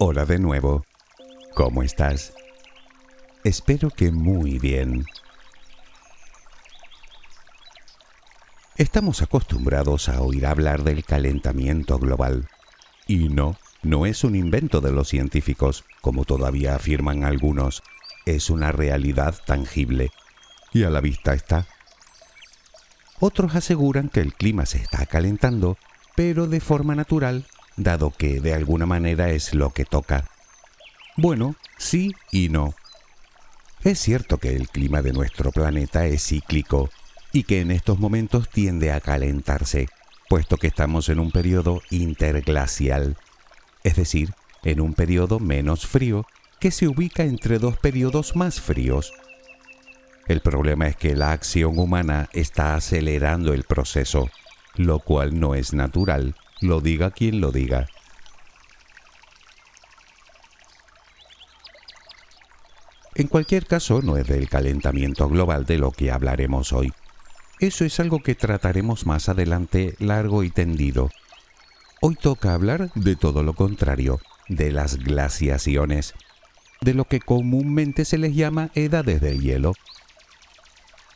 Hola de nuevo. ¿Cómo estás? Espero que muy bien. Estamos acostumbrados a oír hablar del calentamiento global. Y no, no es un invento de los científicos, como todavía afirman algunos. Es una realidad tangible. Y a la vista está. Otros aseguran que el clima se está calentando, pero de forma natural dado que de alguna manera es lo que toca. Bueno, sí y no. Es cierto que el clima de nuestro planeta es cíclico y que en estos momentos tiende a calentarse, puesto que estamos en un periodo interglacial, es decir, en un periodo menos frío que se ubica entre dos periodos más fríos. El problema es que la acción humana está acelerando el proceso, lo cual no es natural lo diga quien lo diga. En cualquier caso, no es del calentamiento global de lo que hablaremos hoy. Eso es algo que trataremos más adelante largo y tendido. Hoy toca hablar de todo lo contrario, de las glaciaciones, de lo que comúnmente se les llama edades del hielo.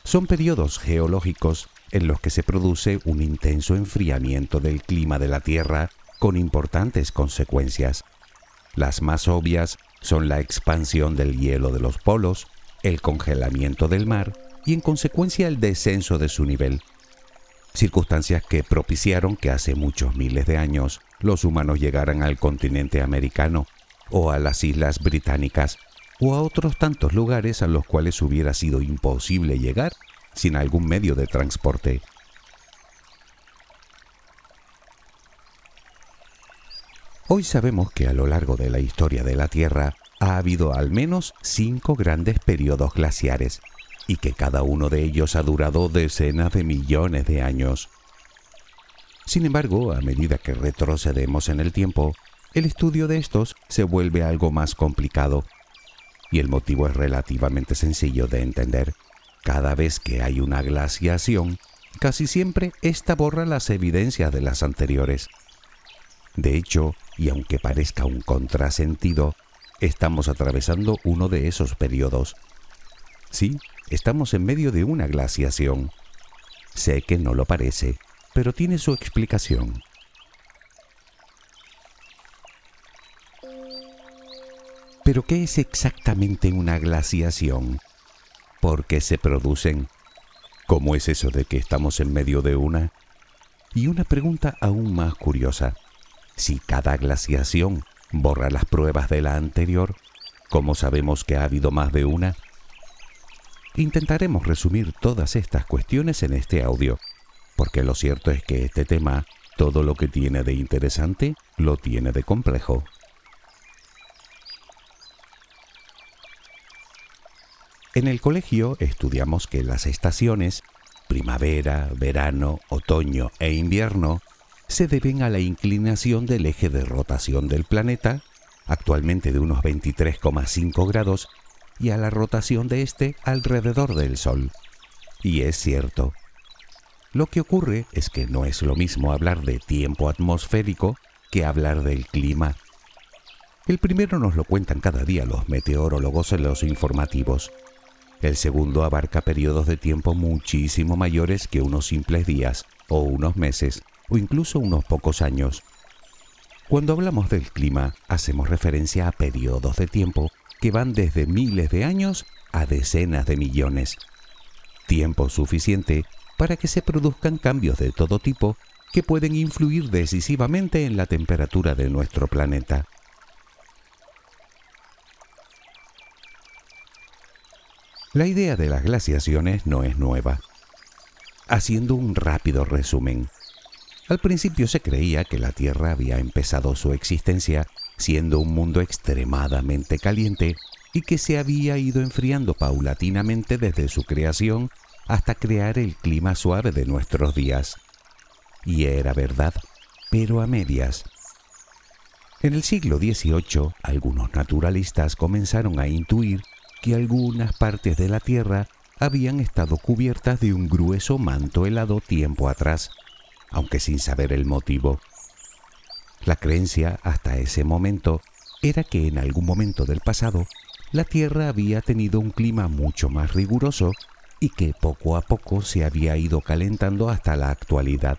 Son periodos geológicos en los que se produce un intenso enfriamiento del clima de la Tierra con importantes consecuencias. Las más obvias son la expansión del hielo de los polos, el congelamiento del mar y en consecuencia el descenso de su nivel. Circunstancias que propiciaron que hace muchos miles de años los humanos llegaran al continente americano o a las islas británicas o a otros tantos lugares a los cuales hubiera sido imposible llegar sin algún medio de transporte. Hoy sabemos que a lo largo de la historia de la Tierra ha habido al menos cinco grandes periodos glaciares y que cada uno de ellos ha durado decenas de millones de años. Sin embargo, a medida que retrocedemos en el tiempo, el estudio de estos se vuelve algo más complicado y el motivo es relativamente sencillo de entender. Cada vez que hay una glaciación, casi siempre esta borra las evidencias de las anteriores. De hecho, y aunque parezca un contrasentido, estamos atravesando uno de esos periodos. Sí, estamos en medio de una glaciación. Sé que no lo parece, pero tiene su explicación. ¿Pero qué es exactamente una glaciación? Por qué se producen. ¿Cómo es eso de que estamos en medio de una? Y una pregunta aún más curiosa. Si cada glaciación borra las pruebas de la anterior, ¿cómo sabemos que ha habido más de una? Intentaremos resumir todas estas cuestiones en este audio, porque lo cierto es que este tema, todo lo que tiene de interesante, lo tiene de complejo. En el colegio estudiamos que las estaciones, primavera, verano, otoño e invierno, se deben a la inclinación del eje de rotación del planeta, actualmente de unos 23,5 grados, y a la rotación de este alrededor del Sol. Y es cierto. Lo que ocurre es que no es lo mismo hablar de tiempo atmosférico que hablar del clima. El primero nos lo cuentan cada día los meteorólogos en los informativos. El segundo abarca periodos de tiempo muchísimo mayores que unos simples días, o unos meses, o incluso unos pocos años. Cuando hablamos del clima, hacemos referencia a periodos de tiempo que van desde miles de años a decenas de millones. Tiempo suficiente para que se produzcan cambios de todo tipo que pueden influir decisivamente en la temperatura de nuestro planeta. La idea de las glaciaciones no es nueva. Haciendo un rápido resumen, Al principio se creía que la Tierra había empezado su existencia siendo un mundo extremadamente caliente y que se había ido enfriando paulatinamente desde su creación hasta crear el clima suave de nuestros días. Y era verdad, pero a medias. En el siglo XVIII, algunos naturalistas comenzaron a intuir que algunas partes de la Tierra habían estado cubiertas de un grueso manto helado tiempo atrás, aunque sin saber el motivo. La creencia hasta ese momento era que en algún momento del pasado la Tierra había tenido un clima mucho más riguroso y que poco a poco se había ido calentando hasta la actualidad.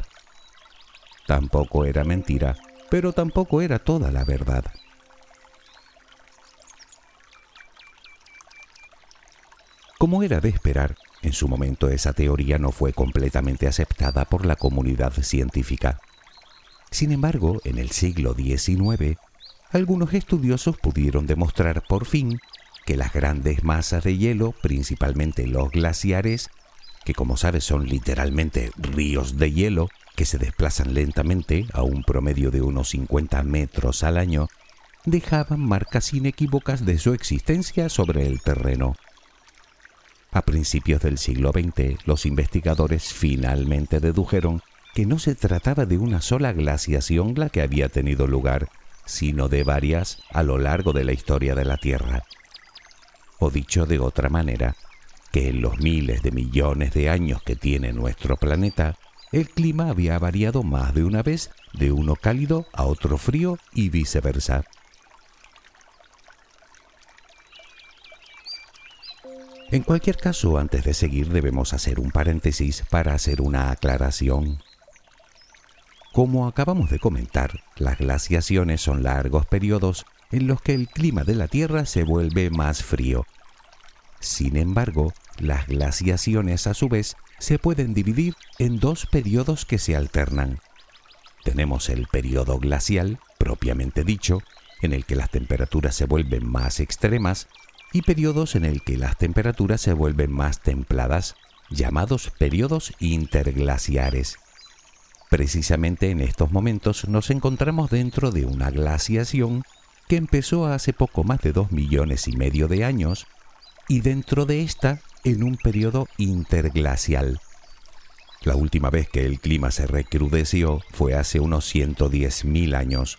Tampoco era mentira, pero tampoco era toda la verdad. Como era de esperar, en su momento esa teoría no fue completamente aceptada por la comunidad científica. Sin embargo, en el siglo XIX, algunos estudiosos pudieron demostrar por fin que las grandes masas de hielo, principalmente los glaciares, que como sabes son literalmente ríos de hielo que se desplazan lentamente a un promedio de unos 50 metros al año, dejaban marcas inequívocas de su existencia sobre el terreno. A principios del siglo XX, los investigadores finalmente dedujeron que no se trataba de una sola glaciación la que había tenido lugar, sino de varias a lo largo de la historia de la Tierra. O dicho de otra manera, que en los miles de millones de años que tiene nuestro planeta, el clima había variado más de una vez de uno cálido a otro frío y viceversa. En cualquier caso, antes de seguir debemos hacer un paréntesis para hacer una aclaración. Como acabamos de comentar, las glaciaciones son largos periodos en los que el clima de la Tierra se vuelve más frío. Sin embargo, las glaciaciones a su vez se pueden dividir en dos periodos que se alternan. Tenemos el periodo glacial, propiamente dicho, en el que las temperaturas se vuelven más extremas y periodos en el que las temperaturas se vuelven más templadas, llamados periodos interglaciares. Precisamente en estos momentos nos encontramos dentro de una glaciación que empezó hace poco más de dos millones y medio de años y dentro de esta en un periodo interglacial. La última vez que el clima se recrudeció fue hace unos 110.000 años.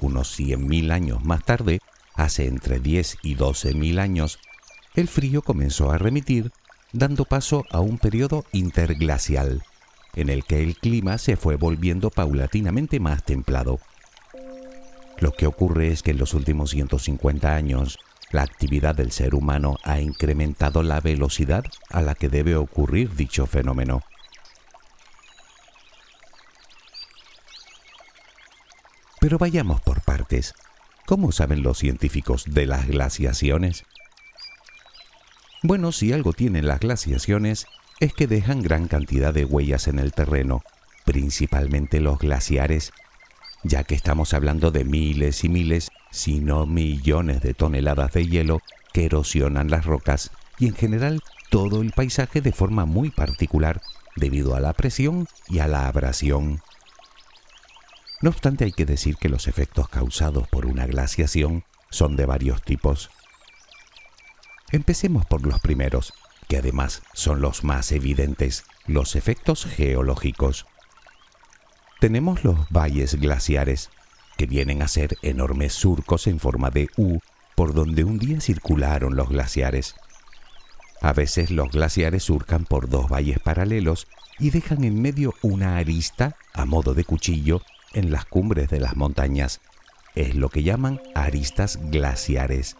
Unos 100.000 años más tarde, hace entre 10 y 12 mil años, el frío comenzó a remitir, dando paso a un periodo interglacial, en el que el clima se fue volviendo paulatinamente más templado. Lo que ocurre es que en los últimos 150 años, la actividad del ser humano ha incrementado la velocidad a la que debe ocurrir dicho fenómeno. Pero vayamos por partes. ¿Cómo saben los científicos de las glaciaciones? Bueno, si algo tienen las glaciaciones es que dejan gran cantidad de huellas en el terreno, principalmente los glaciares, ya que estamos hablando de miles y miles, si no millones de toneladas de hielo que erosionan las rocas y en general todo el paisaje de forma muy particular debido a la presión y a la abrasión. No obstante, hay que decir que los efectos causados por una glaciación son de varios tipos. Empecemos por los primeros, que además son los más evidentes, los efectos geológicos. Tenemos los valles glaciares, que vienen a ser enormes surcos en forma de U por donde un día circularon los glaciares. A veces los glaciares surcan por dos valles paralelos y dejan en medio una arista a modo de cuchillo en las cumbres de las montañas. Es lo que llaman aristas glaciares.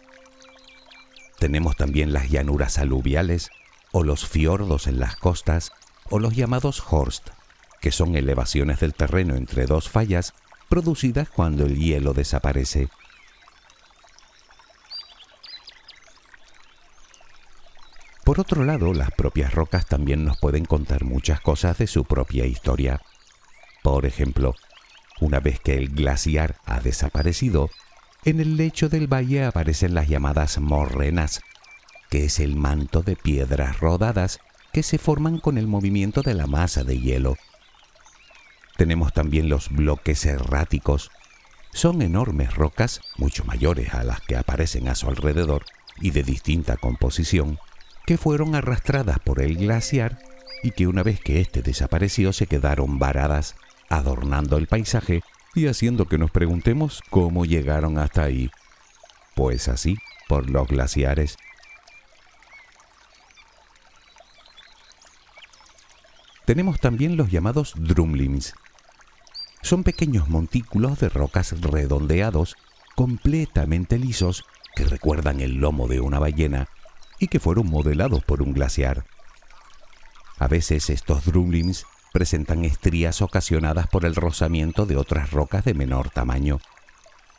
Tenemos también las llanuras aluviales, o los fiordos en las costas, o los llamados horst, que son elevaciones del terreno entre dos fallas producidas cuando el hielo desaparece. Por otro lado, las propias rocas también nos pueden contar muchas cosas de su propia historia. Por ejemplo, una vez que el glaciar ha desaparecido, en el lecho del valle aparecen las llamadas morrenas, que es el manto de piedras rodadas que se forman con el movimiento de la masa de hielo. Tenemos también los bloques erráticos. Son enormes rocas, mucho mayores a las que aparecen a su alrededor y de distinta composición, que fueron arrastradas por el glaciar y que una vez que éste desapareció se quedaron varadas, adornando el paisaje y haciendo que nos preguntemos cómo llegaron hasta ahí. Pues así, por los glaciares. Tenemos también los llamados drumlins. Son pequeños montículos de rocas redondeados, completamente lisos, que recuerdan el lomo de una ballena y que fueron modelados por un glaciar. A veces estos drumlins presentan estrías ocasionadas por el rozamiento de otras rocas de menor tamaño,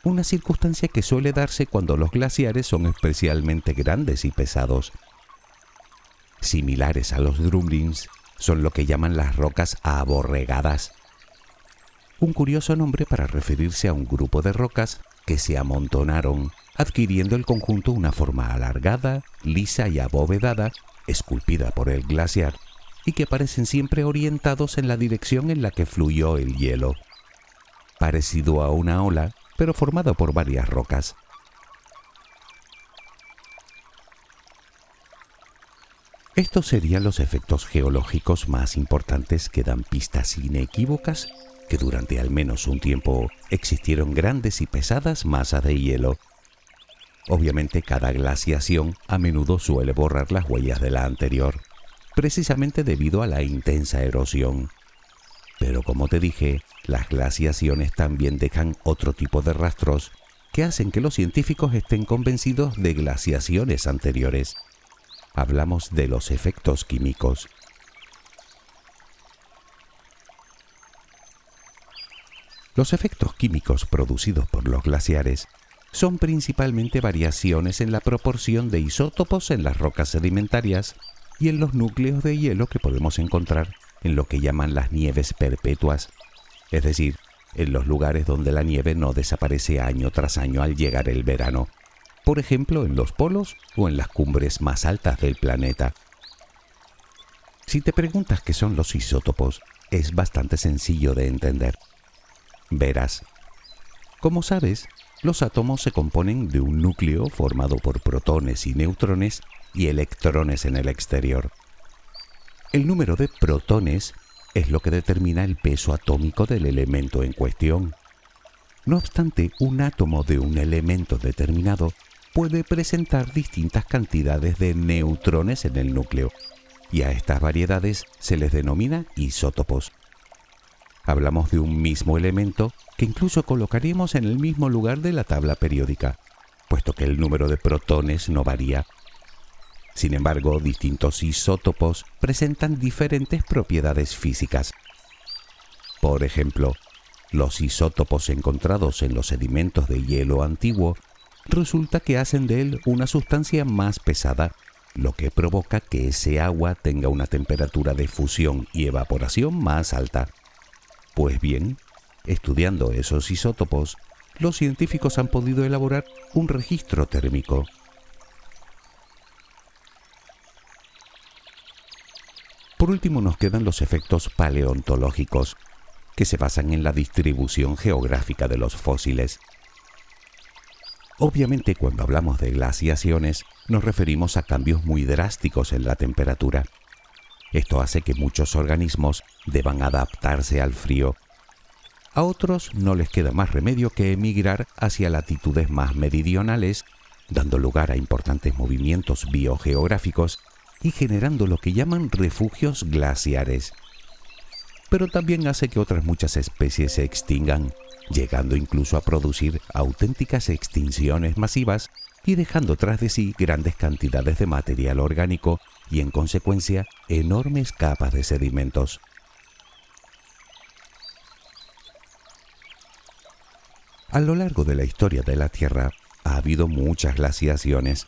una circunstancia que suele darse cuando los glaciares son especialmente grandes y pesados. Similares a los drumlins son lo que llaman las rocas aborregadas, un curioso nombre para referirse a un grupo de rocas que se amontonaron, adquiriendo el conjunto una forma alargada, lisa y abovedada, esculpida por el glaciar, y que parecen siempre orientados en la dirección en la que fluyó el hielo, parecido a una ola, pero formado por varias rocas. Estos serían los efectos geológicos más importantes que dan pistas inequívocas que durante al menos un tiempo existieron grandes y pesadas masas de hielo. Obviamente cada glaciación a menudo suele borrar las huellas de la anterior precisamente debido a la intensa erosión. Pero como te dije, las glaciaciones también dejan otro tipo de rastros que hacen que los científicos estén convencidos de glaciaciones anteriores. Hablamos de los efectos químicos. Los efectos químicos producidos por los glaciares son principalmente variaciones en la proporción de isótopos en las rocas sedimentarias y en los núcleos de hielo que podemos encontrar en lo que llaman las nieves perpetuas, es decir, en los lugares donde la nieve no desaparece año tras año al llegar el verano, por ejemplo en los polos o en las cumbres más altas del planeta. Si te preguntas qué son los isótopos, es bastante sencillo de entender. Verás, como sabes, los átomos se componen de un núcleo formado por protones y neutrones y electrones en el exterior. El número de protones es lo que determina el peso atómico del elemento en cuestión. No obstante, un átomo de un elemento determinado puede presentar distintas cantidades de neutrones en el núcleo, y a estas variedades se les denomina isótopos. Hablamos de un mismo elemento que incluso colocaríamos en el mismo lugar de la tabla periódica, puesto que el número de protones no varía sin embargo, distintos isótopos presentan diferentes propiedades físicas. Por ejemplo, los isótopos encontrados en los sedimentos de hielo antiguo resulta que hacen de él una sustancia más pesada, lo que provoca que ese agua tenga una temperatura de fusión y evaporación más alta. Pues bien, estudiando esos isótopos, los científicos han podido elaborar un registro térmico Por último nos quedan los efectos paleontológicos, que se basan en la distribución geográfica de los fósiles. Obviamente cuando hablamos de glaciaciones nos referimos a cambios muy drásticos en la temperatura. Esto hace que muchos organismos deban adaptarse al frío. A otros no les queda más remedio que emigrar hacia latitudes más meridionales, dando lugar a importantes movimientos biogeográficos y generando lo que llaman refugios glaciares. Pero también hace que otras muchas especies se extingan, llegando incluso a producir auténticas extinciones masivas y dejando tras de sí grandes cantidades de material orgánico y en consecuencia enormes capas de sedimentos. A lo largo de la historia de la Tierra ha habido muchas glaciaciones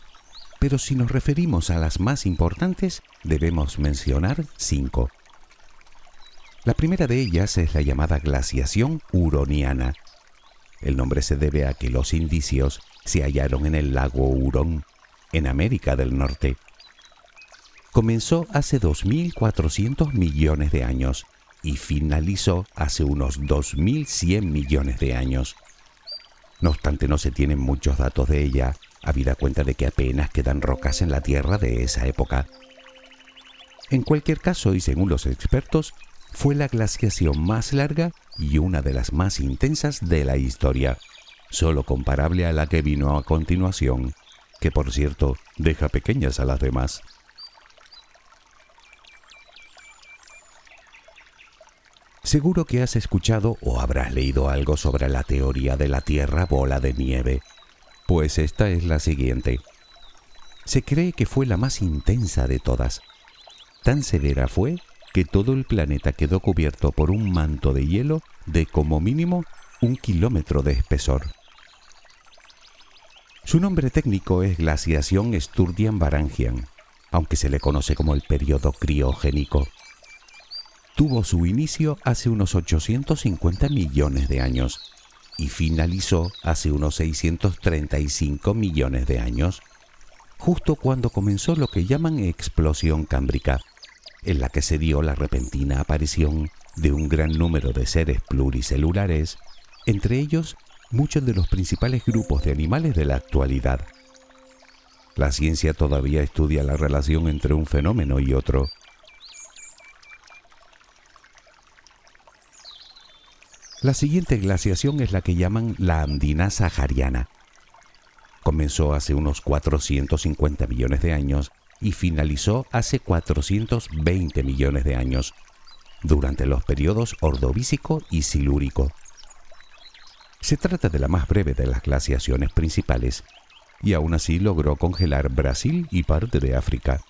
pero si nos referimos a las más importantes, debemos mencionar cinco. La primera de ellas es la llamada glaciación huroniana. El nombre se debe a que los indicios se hallaron en el lago Hurón, en América del Norte. Comenzó hace 2.400 millones de años y finalizó hace unos 2.100 millones de años. No obstante, no se tienen muchos datos de ella, habida cuenta de que apenas quedan rocas en la Tierra de esa época. En cualquier caso, y según los expertos, fue la glaciación más larga y una de las más intensas de la historia, solo comparable a la que vino a continuación, que por cierto deja pequeñas a las demás. Seguro que has escuchado o habrás leído algo sobre la teoría de la Tierra bola de nieve. Pues esta es la siguiente. Se cree que fue la más intensa de todas. Tan severa fue que todo el planeta quedó cubierto por un manto de hielo de como mínimo un kilómetro de espesor. Su nombre técnico es glaciación Sturdian-Varangian, aunque se le conoce como el periodo criogénico tuvo su inicio hace unos 850 millones de años y finalizó hace unos 635 millones de años, justo cuando comenzó lo que llaman explosión cámbrica, en la que se dio la repentina aparición de un gran número de seres pluricelulares, entre ellos muchos de los principales grupos de animales de la actualidad. La ciencia todavía estudia la relación entre un fenómeno y otro, La siguiente glaciación es la que llaman la andina sahariana. Comenzó hace unos 450 millones de años y finalizó hace 420 millones de años, durante los periodos ordovícico y silúrico. Se trata de la más breve de las glaciaciones principales y aún así logró congelar Brasil y parte de África.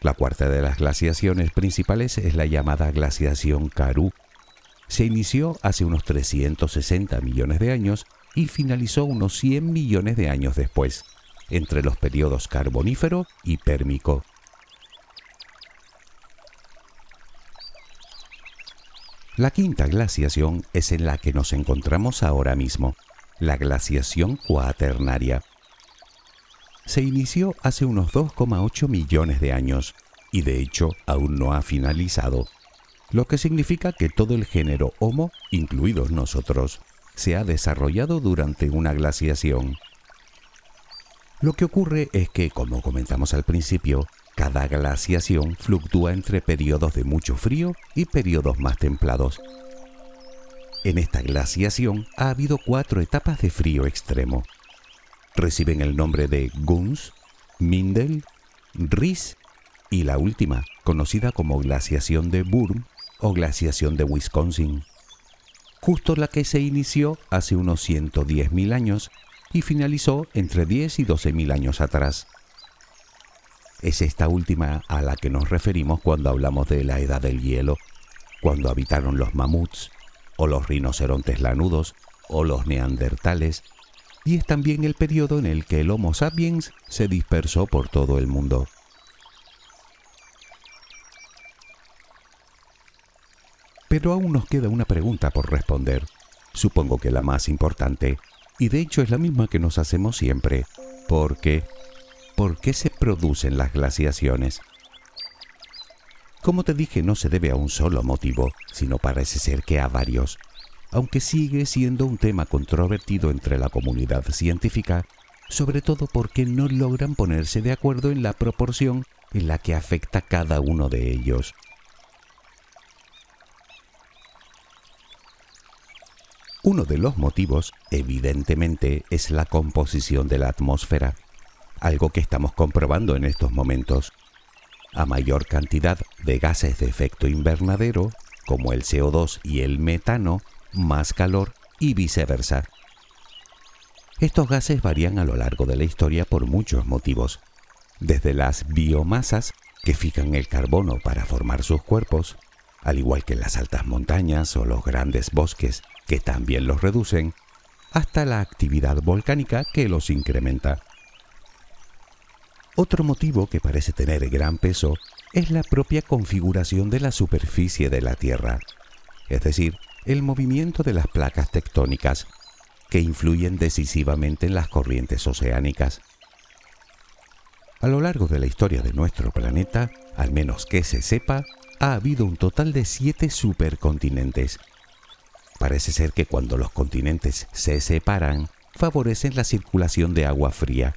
La cuarta de las glaciaciones principales es la llamada glaciación Karoo, se inició hace unos 360 millones de años y finalizó unos 100 millones de años después, entre los periodos carbonífero y pérmico. La quinta glaciación es en la que nos encontramos ahora mismo, la glaciación cuaternaria. Se inició hace unos 2,8 millones de años y de hecho aún no ha finalizado lo que significa que todo el género Homo, incluidos nosotros, se ha desarrollado durante una glaciación. Lo que ocurre es que, como comentamos al principio, cada glaciación fluctúa entre periodos de mucho frío y periodos más templados. En esta glaciación ha habido cuatro etapas de frío extremo. Reciben el nombre de Guns, Mindel, Ries y la última, conocida como glaciación de Burm o glaciación de Wisconsin, justo la que se inició hace unos 110.000 años y finalizó entre 10 y 12.000 años atrás. Es esta última a la que nos referimos cuando hablamos de la edad del hielo, cuando habitaron los mamuts, o los rinocerontes lanudos, o los neandertales, y es también el periodo en el que el Homo sapiens se dispersó por todo el mundo. Pero aún nos queda una pregunta por responder, supongo que la más importante, y de hecho es la misma que nos hacemos siempre. ¿Por qué? ¿Por qué se producen las glaciaciones? Como te dije, no se debe a un solo motivo, sino parece ser que a varios, aunque sigue siendo un tema controvertido entre la comunidad científica, sobre todo porque no logran ponerse de acuerdo en la proporción en la que afecta cada uno de ellos. Uno de los motivos, evidentemente, es la composición de la atmósfera, algo que estamos comprobando en estos momentos. A mayor cantidad de gases de efecto invernadero, como el CO2 y el metano, más calor y viceversa. Estos gases varían a lo largo de la historia por muchos motivos, desde las biomasas que fijan el carbono para formar sus cuerpos, al igual que las altas montañas o los grandes bosques que también los reducen, hasta la actividad volcánica que los incrementa. Otro motivo que parece tener gran peso es la propia configuración de la superficie de la Tierra, es decir, el movimiento de las placas tectónicas, que influyen decisivamente en las corrientes oceánicas. A lo largo de la historia de nuestro planeta, al menos que se sepa, ha habido un total de siete supercontinentes. Parece ser que cuando los continentes se separan, favorecen la circulación de agua fría,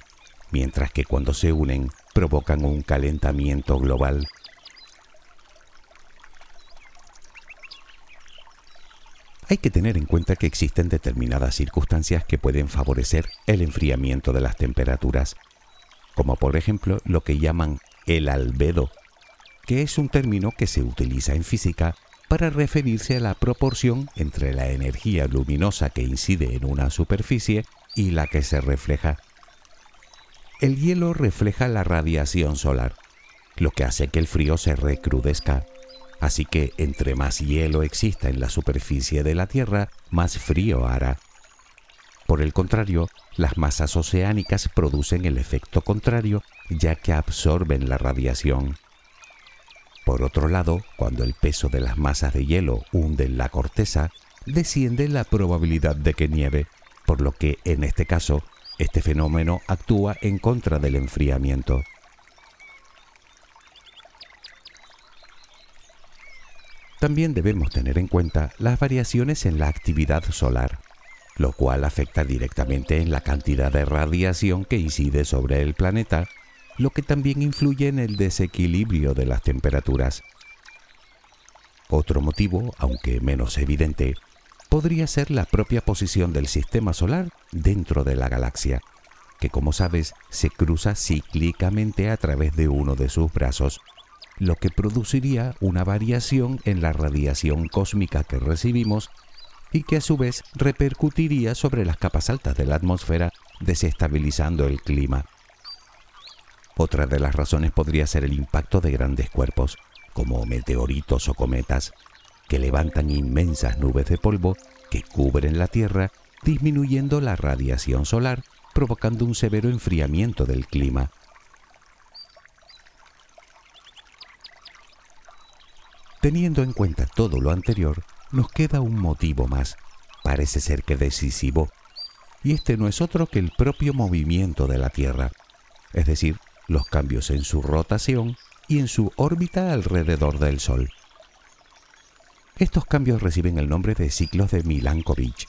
mientras que cuando se unen provocan un calentamiento global. Hay que tener en cuenta que existen determinadas circunstancias que pueden favorecer el enfriamiento de las temperaturas, como por ejemplo lo que llaman el albedo, que es un término que se utiliza en física para referirse a la proporción entre la energía luminosa que incide en una superficie y la que se refleja. El hielo refleja la radiación solar, lo que hace que el frío se recrudezca Así que entre más hielo exista en la superficie de la Tierra, más frío hará. Por el contrario, las masas oceánicas producen el efecto contrario, ya que absorben la radiación. Por otro lado, cuando el peso de las masas de hielo hunde la corteza, desciende la probabilidad de que nieve, por lo que en este caso, este fenómeno actúa en contra del enfriamiento. También debemos tener en cuenta las variaciones en la actividad solar, lo cual afecta directamente en la cantidad de radiación que incide sobre el planeta, lo que también influye en el desequilibrio de las temperaturas. Otro motivo, aunque menos evidente, podría ser la propia posición del sistema solar dentro de la galaxia, que como sabes se cruza cíclicamente a través de uno de sus brazos lo que produciría una variación en la radiación cósmica que recibimos y que a su vez repercutiría sobre las capas altas de la atmósfera, desestabilizando el clima. Otra de las razones podría ser el impacto de grandes cuerpos, como meteoritos o cometas, que levantan inmensas nubes de polvo que cubren la Tierra, disminuyendo la radiación solar, provocando un severo enfriamiento del clima. Teniendo en cuenta todo lo anterior, nos queda un motivo más, parece ser que decisivo, y este no es otro que el propio movimiento de la Tierra, es decir, los cambios en su rotación y en su órbita alrededor del Sol. Estos cambios reciben el nombre de ciclos de Milankovitch.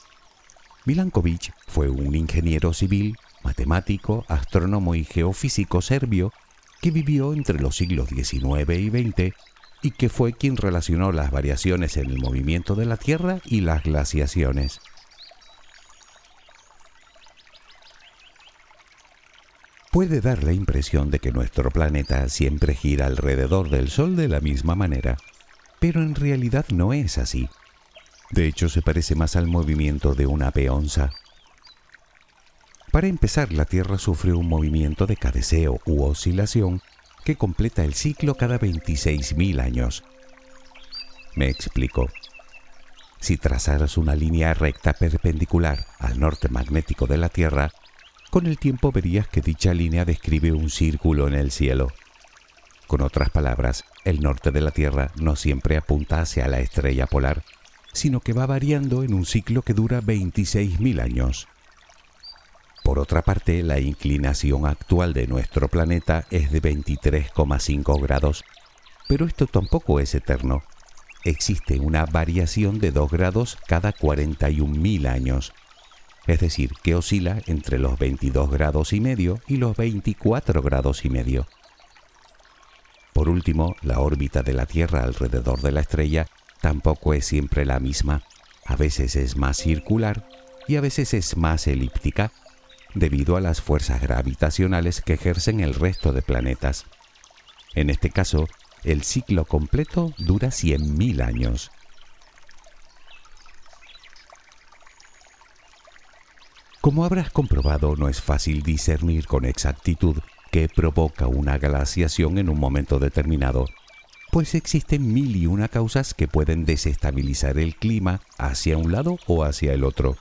Milankovitch fue un ingeniero civil, matemático, astrónomo y geofísico serbio que vivió entre los siglos XIX y XX y que fue quien relacionó las variaciones en el movimiento de la Tierra y las glaciaciones. Puede dar la impresión de que nuestro planeta siempre gira alrededor del Sol de la misma manera, pero en realidad no es así. De hecho, se parece más al movimiento de una peonza. Para empezar, la Tierra sufre un movimiento de cadeceo u oscilación que completa el ciclo cada 26.000 años. Me explico. Si trazaras una línea recta perpendicular al norte magnético de la Tierra, con el tiempo verías que dicha línea describe un círculo en el cielo. Con otras palabras, el norte de la Tierra no siempre apunta hacia la estrella polar, sino que va variando en un ciclo que dura 26.000 años. Por otra parte, la inclinación actual de nuestro planeta es de 23,5 grados, pero esto tampoco es eterno. Existe una variación de 2 grados cada 41.000 años, es decir, que oscila entre los 22 grados y medio y los 24 grados y medio. Por último, la órbita de la Tierra alrededor de la estrella tampoco es siempre la misma. A veces es más circular y a veces es más elíptica debido a las fuerzas gravitacionales que ejercen el resto de planetas. En este caso, el ciclo completo dura 100.000 años. Como habrás comprobado, no es fácil discernir con exactitud qué provoca una glaciación en un momento determinado, pues existen mil y una causas que pueden desestabilizar el clima hacia un lado o hacia el otro.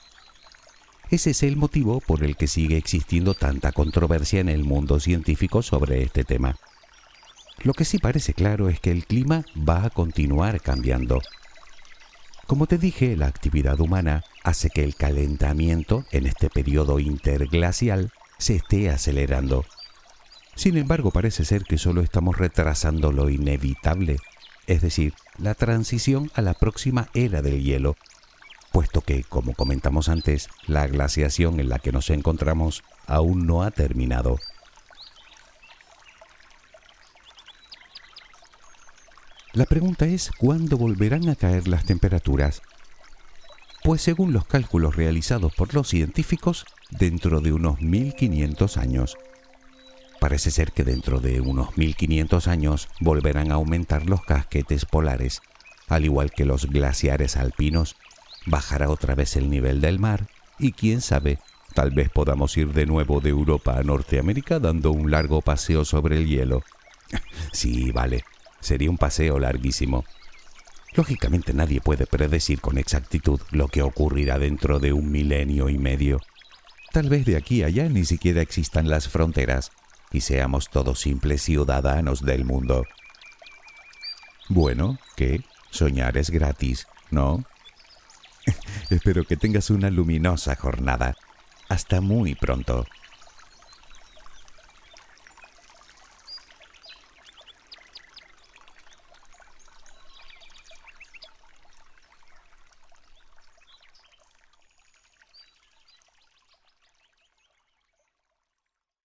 Ese es el motivo por el que sigue existiendo tanta controversia en el mundo científico sobre este tema. Lo que sí parece claro es que el clima va a continuar cambiando. Como te dije, la actividad humana hace que el calentamiento en este periodo interglacial se esté acelerando. Sin embargo, parece ser que solo estamos retrasando lo inevitable, es decir, la transición a la próxima era del hielo, puesto que, como comentamos antes, la glaciación en la que nos encontramos aún no ha terminado. La pregunta es cuándo volverán a caer las temperaturas. Pues según los cálculos realizados por los científicos, dentro de unos 1500 años. Parece ser que dentro de unos 1500 años volverán a aumentar los casquetes polares, al igual que los glaciares alpinos, bajará otra vez el nivel del mar y quién sabe, tal vez podamos ir de nuevo de Europa a Norteamérica dando un largo paseo sobre el hielo. sí, vale, sería un paseo larguísimo. Lógicamente nadie puede predecir con exactitud lo que ocurrirá dentro de un milenio y medio. Tal vez de aquí a allá ni siquiera existan las fronteras y seamos todos simples ciudadanos del mundo. Bueno, ¿qué? Soñar es gratis, ¿no? Espero que tengas una luminosa jornada. Hasta muy pronto.